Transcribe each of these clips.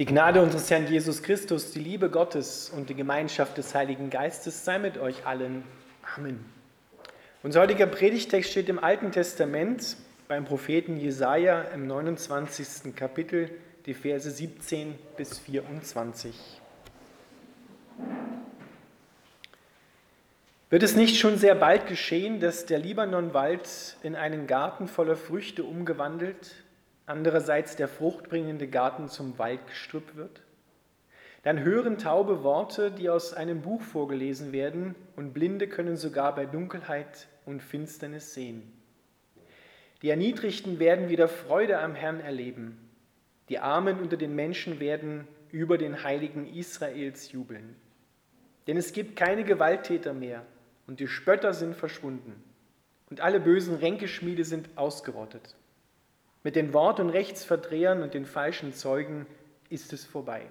Die Gnade unseres Herrn Jesus Christus, die Liebe Gottes und die Gemeinschaft des Heiligen Geistes sei mit euch allen. Amen. Unser heutiger Predigtext steht im Alten Testament beim Propheten Jesaja im 29. Kapitel, die Verse 17 bis 24. Wird es nicht schon sehr bald geschehen, dass der Libanonwald in einen Garten voller Früchte umgewandelt andererseits der fruchtbringende Garten zum Waldgestrüpp wird? Dann hören taube Worte, die aus einem Buch vorgelesen werden, und Blinde können sogar bei Dunkelheit und Finsternis sehen. Die Erniedrigten werden wieder Freude am Herrn erleben. Die Armen unter den Menschen werden über den Heiligen Israels jubeln. Denn es gibt keine Gewalttäter mehr und die Spötter sind verschwunden und alle bösen Ränkeschmiede sind ausgerottet. Mit den Wort- und Rechtsverdrehern und den falschen Zeugen ist es vorbei.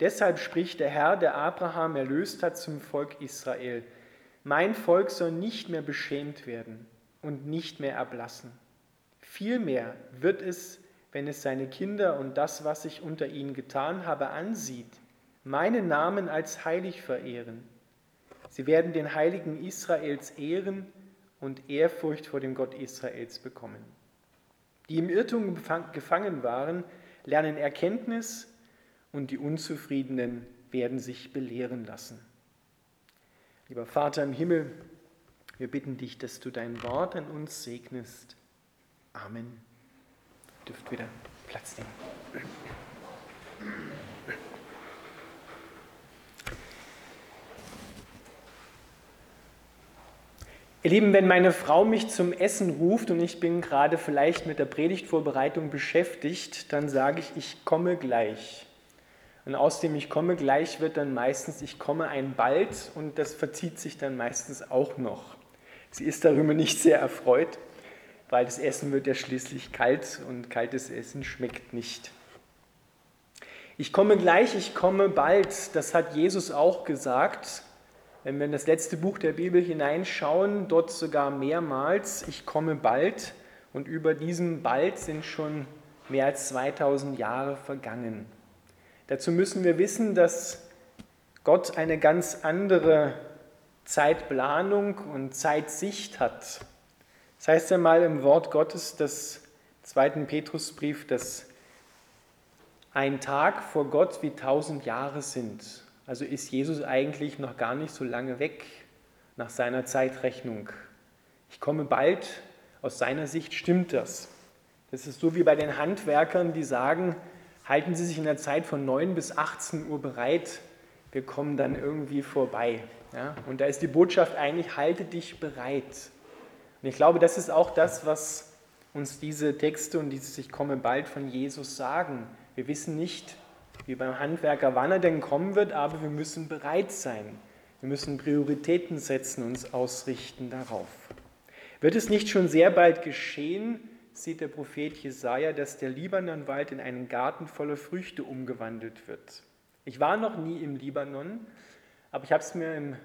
Deshalb spricht der Herr, der Abraham erlöst hat, zum Volk Israel. Mein Volk soll nicht mehr beschämt werden und nicht mehr erblassen. Vielmehr wird es, wenn es seine Kinder und das, was ich unter ihnen getan habe, ansieht, meinen Namen als heilig verehren. Sie werden den Heiligen Israels ehren und Ehrfurcht vor dem Gott Israels bekommen die im Irrtum gefangen waren, lernen Erkenntnis und die Unzufriedenen werden sich belehren lassen. Lieber Vater im Himmel, wir bitten dich, dass du dein Wort an uns segnest. Amen. Dürft wieder Platz nehmen. Ihr Lieben, wenn meine Frau mich zum Essen ruft und ich bin gerade vielleicht mit der Predigtvorbereitung beschäftigt, dann sage ich, ich komme gleich. Und aus dem Ich komme gleich wird dann meistens Ich komme ein bald und das verzieht sich dann meistens auch noch. Sie ist darüber nicht sehr erfreut, weil das Essen wird ja schließlich kalt und kaltes Essen schmeckt nicht. Ich komme gleich, ich komme bald, das hat Jesus auch gesagt. Wenn wir in das letzte Buch der Bibel hineinschauen, dort sogar mehrmals, ich komme bald und über diesem bald sind schon mehr als 2000 Jahre vergangen. Dazu müssen wir wissen, dass Gott eine ganz andere Zeitplanung und Zeitsicht hat. Das heißt ja mal im Wort Gottes des zweiten Petrusbrief, dass ein Tag vor Gott wie tausend Jahre sind. Also ist Jesus eigentlich noch gar nicht so lange weg nach seiner Zeitrechnung. Ich komme bald, aus seiner Sicht stimmt das. Das ist so wie bei den Handwerkern, die sagen, halten Sie sich in der Zeit von 9 bis 18 Uhr bereit, wir kommen dann irgendwie vorbei. Ja? Und da ist die Botschaft eigentlich, halte dich bereit. Und ich glaube, das ist auch das, was uns diese Texte und dieses Ich komme bald von Jesus sagen. Wir wissen nicht, wie beim Handwerker, wann er denn kommen wird, aber wir müssen bereit sein. Wir müssen Prioritäten setzen, uns ausrichten darauf. Wird es nicht schon sehr bald geschehen, sieht der Prophet Jesaja, dass der Libanonwald in einen Garten voller Früchte umgewandelt wird. Ich war noch nie im Libanon, aber ich habe es mir im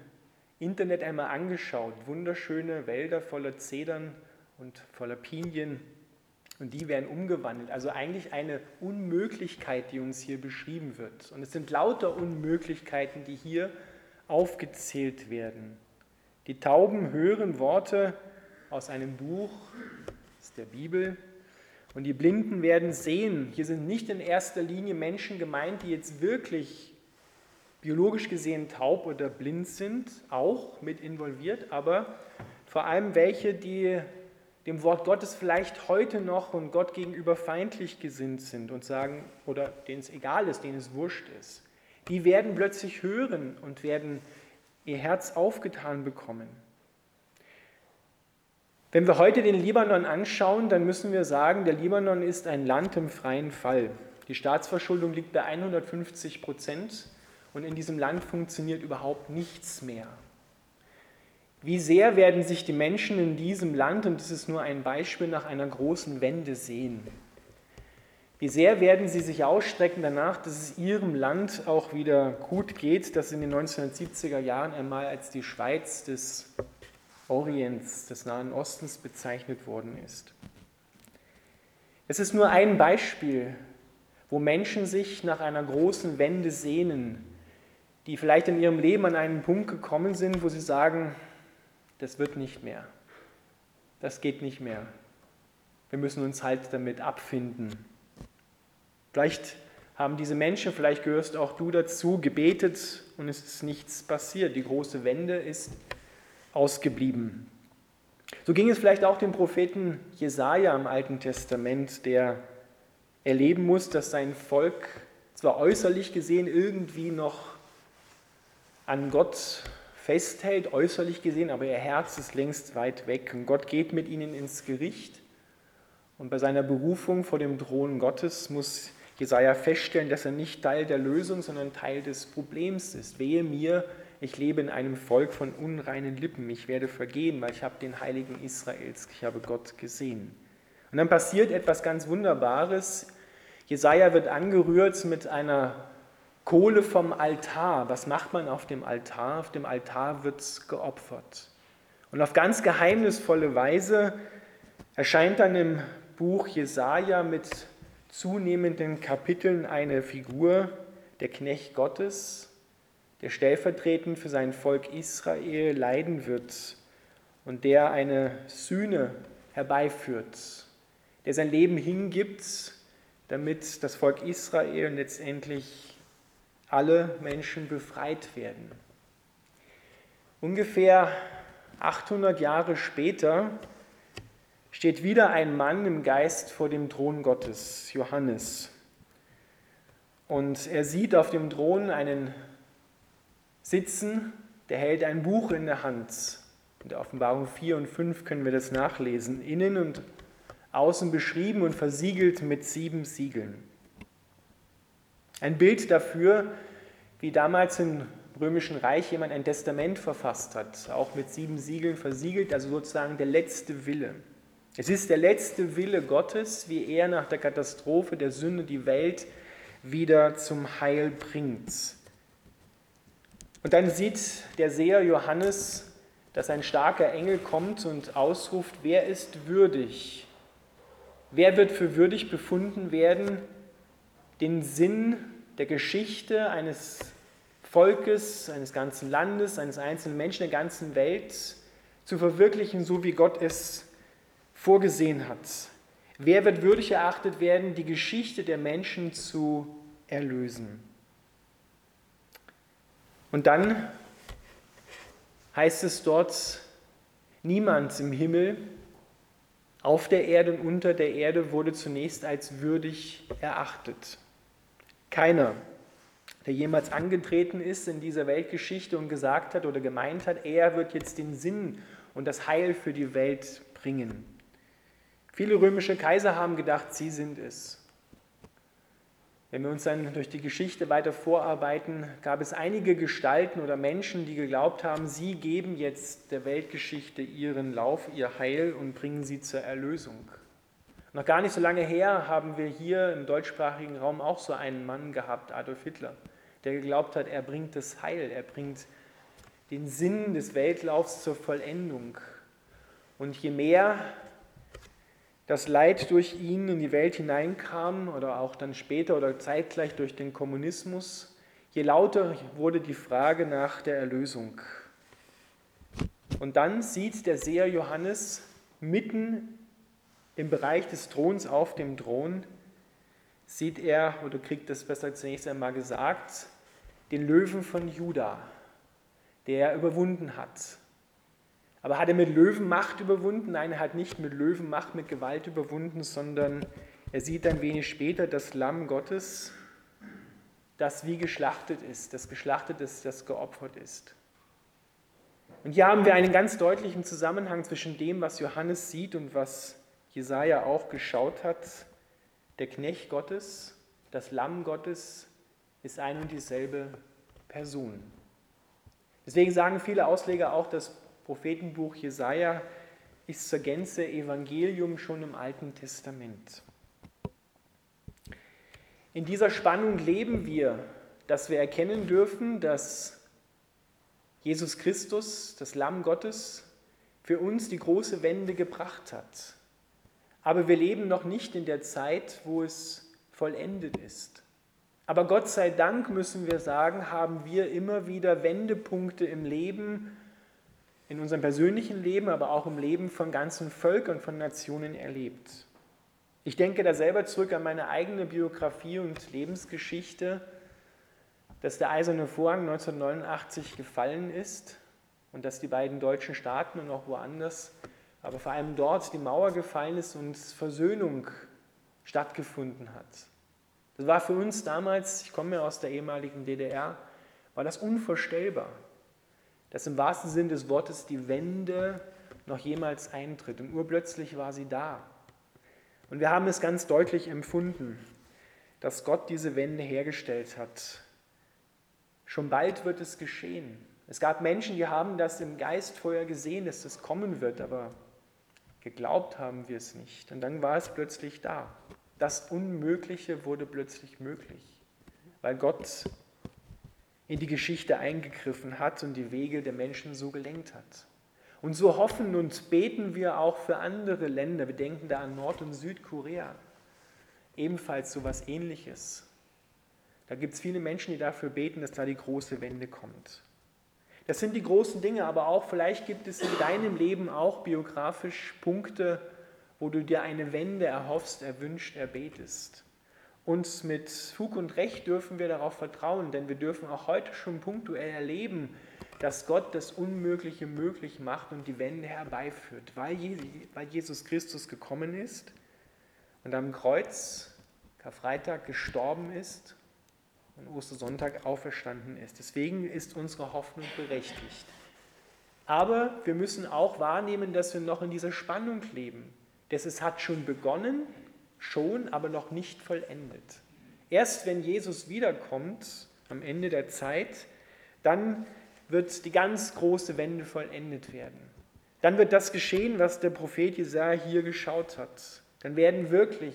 Internet einmal angeschaut. Wunderschöne Wälder voller Zedern und voller Pinien und die werden umgewandelt. Also eigentlich eine Unmöglichkeit, die uns hier beschrieben wird. Und es sind lauter Unmöglichkeiten, die hier aufgezählt werden. Die Tauben hören Worte aus einem Buch, aus der Bibel. Und die Blinden werden sehen. Hier sind nicht in erster Linie Menschen gemeint, die jetzt wirklich biologisch gesehen taub oder blind sind, auch mit involviert, aber vor allem welche, die dem Wort Gottes vielleicht heute noch und Gott gegenüber feindlich gesinnt sind und sagen, oder denen es egal ist, denen es wurscht ist, die werden plötzlich hören und werden ihr Herz aufgetan bekommen. Wenn wir heute den Libanon anschauen, dann müssen wir sagen, der Libanon ist ein Land im freien Fall. Die Staatsverschuldung liegt bei 150 Prozent und in diesem Land funktioniert überhaupt nichts mehr. Wie sehr werden sich die Menschen in diesem Land, und das ist nur ein Beispiel, nach einer großen Wende sehen? Wie sehr werden sie sich ausstrecken danach, dass es ihrem Land auch wieder gut geht, das in den 1970er Jahren einmal als die Schweiz des Orients, des Nahen Ostens bezeichnet worden ist? Es ist nur ein Beispiel wo Menschen sich nach einer großen Wende sehnen, die vielleicht in ihrem Leben an einen Punkt gekommen sind, wo sie sagen, das wird nicht mehr, das geht nicht mehr. Wir müssen uns halt damit abfinden. Vielleicht haben diese Menschen, vielleicht gehörst auch du dazu, gebetet und es ist nichts passiert. Die große Wende ist ausgeblieben. So ging es vielleicht auch dem Propheten Jesaja im Alten Testament, der erleben muss, dass sein Volk zwar äußerlich gesehen irgendwie noch an Gott festhält, äußerlich gesehen, aber ihr Herz ist längst weit weg. Und Gott geht mit ihnen ins Gericht. Und bei seiner Berufung vor dem Thron Gottes muss Jesaja feststellen, dass er nicht Teil der Lösung, sondern Teil des Problems ist. Wehe mir, ich lebe in einem Volk von unreinen Lippen. Ich werde vergehen, weil ich habe den Heiligen Israels, ich habe Gott gesehen. Und dann passiert etwas ganz Wunderbares. Jesaja wird angerührt mit einer Kohle vom Altar. Was macht man auf dem Altar? Auf dem Altar wird geopfert. Und auf ganz geheimnisvolle Weise erscheint dann im Buch Jesaja mit zunehmenden Kapiteln eine Figur, der Knecht Gottes, der stellvertretend für sein Volk Israel leiden wird und der eine Sühne herbeiführt, der sein Leben hingibt, damit das Volk Israel letztendlich alle Menschen befreit werden. Ungefähr 800 Jahre später steht wieder ein Mann im Geist vor dem Thron Gottes, Johannes. Und er sieht auf dem Thron einen sitzen, der hält ein Buch in der Hand. In der Offenbarung 4 und 5 können wir das nachlesen. Innen und außen beschrieben und versiegelt mit sieben Siegeln. Ein Bild dafür, wie damals im Römischen Reich jemand ein Testament verfasst hat, auch mit sieben Siegeln versiegelt, also sozusagen der letzte Wille. Es ist der letzte Wille Gottes, wie er nach der Katastrophe der Sünde die Welt wieder zum Heil bringt. Und dann sieht der Seher Johannes, dass ein starker Engel kommt und ausruft, wer ist würdig? Wer wird für würdig befunden werden, den Sinn der Geschichte eines Volkes, eines ganzen Landes, eines einzelnen Menschen der ganzen Welt zu verwirklichen, so wie Gott es vorgesehen hat. Wer wird würdig erachtet werden, die Geschichte der Menschen zu erlösen? Und dann heißt es dort, niemand im Himmel, auf der Erde und unter der Erde wurde zunächst als würdig erachtet. Keiner, der jemals angetreten ist in dieser Weltgeschichte und gesagt hat oder gemeint hat, er wird jetzt den Sinn und das Heil für die Welt bringen. Viele römische Kaiser haben gedacht, sie sind es. Wenn wir uns dann durch die Geschichte weiter vorarbeiten, gab es einige Gestalten oder Menschen, die geglaubt haben, sie geben jetzt der Weltgeschichte ihren Lauf, ihr Heil und bringen sie zur Erlösung. Noch gar nicht so lange her haben wir hier im deutschsprachigen Raum auch so einen Mann gehabt, Adolf Hitler, der geglaubt hat, er bringt das Heil, er bringt den Sinn des Weltlaufs zur Vollendung. Und je mehr das Leid durch ihn in die Welt hineinkam oder auch dann später oder zeitgleich durch den Kommunismus, je lauter wurde die Frage nach der Erlösung. Und dann sieht der Seher Johannes mitten im Bereich des Throns auf dem Thron, sieht er, oder kriegt das besser zunächst einmal gesagt, den Löwen von Juda, der er überwunden hat. Aber hat er mit Löwenmacht überwunden? Nein, er hat nicht mit Löwenmacht, mit Gewalt überwunden, sondern er sieht ein wenig später das Lamm Gottes, das wie geschlachtet ist, das geschlachtet ist, das geopfert ist. Und hier haben wir einen ganz deutlichen Zusammenhang zwischen dem, was Johannes sieht und was Jesaja auch geschaut hat. Der Knecht Gottes, das Lamm Gottes ist ein und dieselbe Person. Deswegen sagen viele Ausleger auch, dass Prophetenbuch Jesaja ist zur Gänze Evangelium schon im Alten Testament. In dieser Spannung leben wir, dass wir erkennen dürfen, dass Jesus Christus, das Lamm Gottes, für uns die große Wende gebracht hat. Aber wir leben noch nicht in der Zeit, wo es vollendet ist. Aber Gott sei Dank müssen wir sagen, haben wir immer wieder Wendepunkte im Leben, in unserem persönlichen Leben, aber auch im Leben von ganzen Völkern, von Nationen erlebt. Ich denke da selber zurück an meine eigene Biografie und Lebensgeschichte, dass der eiserne Vorhang 1989 gefallen ist und dass die beiden deutschen Staaten und auch woanders, aber vor allem dort die Mauer gefallen ist und Versöhnung stattgefunden hat. Das war für uns damals, ich komme ja aus der ehemaligen DDR, war das unvorstellbar, dass im wahrsten Sinn des Wortes die Wende noch jemals eintritt. Und urplötzlich war sie da. Und wir haben es ganz deutlich empfunden, dass Gott diese Wende hergestellt hat. Schon bald wird es geschehen. Es gab Menschen, die haben das im Geist vorher gesehen, dass das kommen wird, aber geglaubt haben wir es nicht. Und dann war es plötzlich da. Das Unmögliche wurde plötzlich möglich, weil Gott in die Geschichte eingegriffen hat und die Wege der Menschen so gelenkt hat. Und so hoffen und beten wir auch für andere Länder. Wir denken da an Nord- und Südkorea. Ebenfalls so etwas Ähnliches. Da gibt es viele Menschen, die dafür beten, dass da die große Wende kommt. Das sind die großen Dinge, aber auch vielleicht gibt es in deinem Leben auch biografisch Punkte, wo du dir eine Wende erhoffst, erwünscht, erbetest. Und mit Fug und Recht dürfen wir darauf vertrauen, denn wir dürfen auch heute schon punktuell erleben, dass Gott das Unmögliche möglich macht und die Wende herbeiführt, weil Jesus Christus gekommen ist und am Kreuz Karfreitag gestorben ist und Ostersonntag auferstanden ist. Deswegen ist unsere Hoffnung berechtigt. Aber wir müssen auch wahrnehmen, dass wir noch in dieser Spannung leben. Dass es hat schon begonnen, schon, aber noch nicht vollendet. Erst wenn Jesus wiederkommt, am Ende der Zeit, dann wird die ganz große Wende vollendet werden. Dann wird das geschehen, was der Prophet Jesaja hier geschaut hat. Dann werden wirklich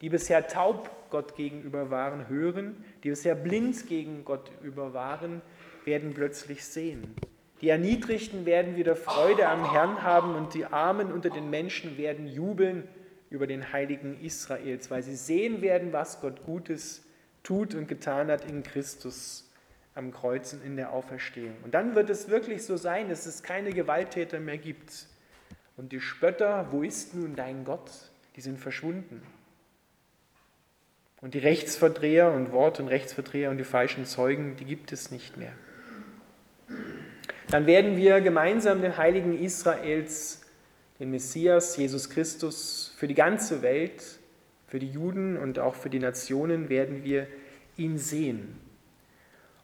die bisher taub Gott gegenüber waren, hören, die bisher blind gegen Gott über waren, werden plötzlich sehen. Die Erniedrigten werden wieder Freude am Herrn haben und die Armen unter den Menschen werden jubeln über den Heiligen Israels, weil sie sehen werden, was Gott Gutes tut und getan hat in Christus am Kreuz und in der Auferstehung. Und dann wird es wirklich so sein, dass es keine Gewalttäter mehr gibt. Und die Spötter, wo ist nun dein Gott? Die sind verschwunden. Und die Rechtsverdreher und Wort- und Rechtsverdreher und die falschen Zeugen, die gibt es nicht mehr. Dann werden wir gemeinsam den Heiligen Israels, den Messias, Jesus Christus, für die ganze Welt, für die Juden und auch für die Nationen werden wir ihn sehen.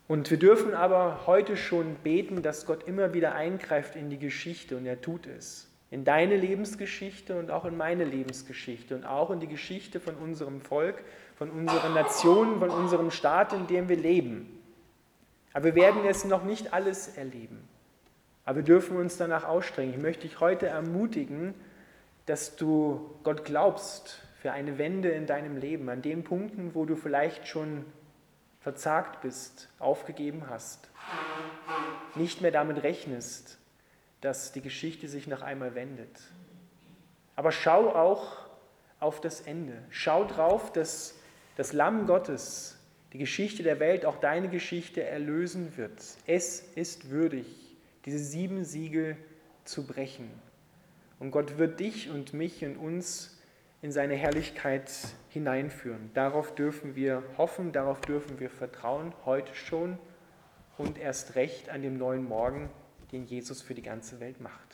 Und wir dürfen aber heute schon beten, dass Gott immer wieder eingreift in die Geschichte und er tut es. In deine Lebensgeschichte und auch in meine Lebensgeschichte und auch in die Geschichte von unserem Volk, von unseren Nationen, von unserem Staat, in dem wir leben. Aber wir werden es noch nicht alles erleben. Aber wir dürfen uns danach ausstrengen. Ich möchte dich heute ermutigen, dass du Gott glaubst für eine Wende in deinem Leben, an den Punkten, wo du vielleicht schon verzagt bist, aufgegeben hast, nicht mehr damit rechnest, dass die Geschichte sich noch einmal wendet. Aber schau auch auf das Ende. Schau drauf, dass das Lamm Gottes die Geschichte der Welt, auch deine Geschichte erlösen wird. Es ist würdig, diese sieben Siegel zu brechen. Und Gott wird dich und mich und uns in seine Herrlichkeit hineinführen. Darauf dürfen wir hoffen, darauf dürfen wir vertrauen, heute schon und erst recht an dem neuen Morgen, den Jesus für die ganze Welt macht.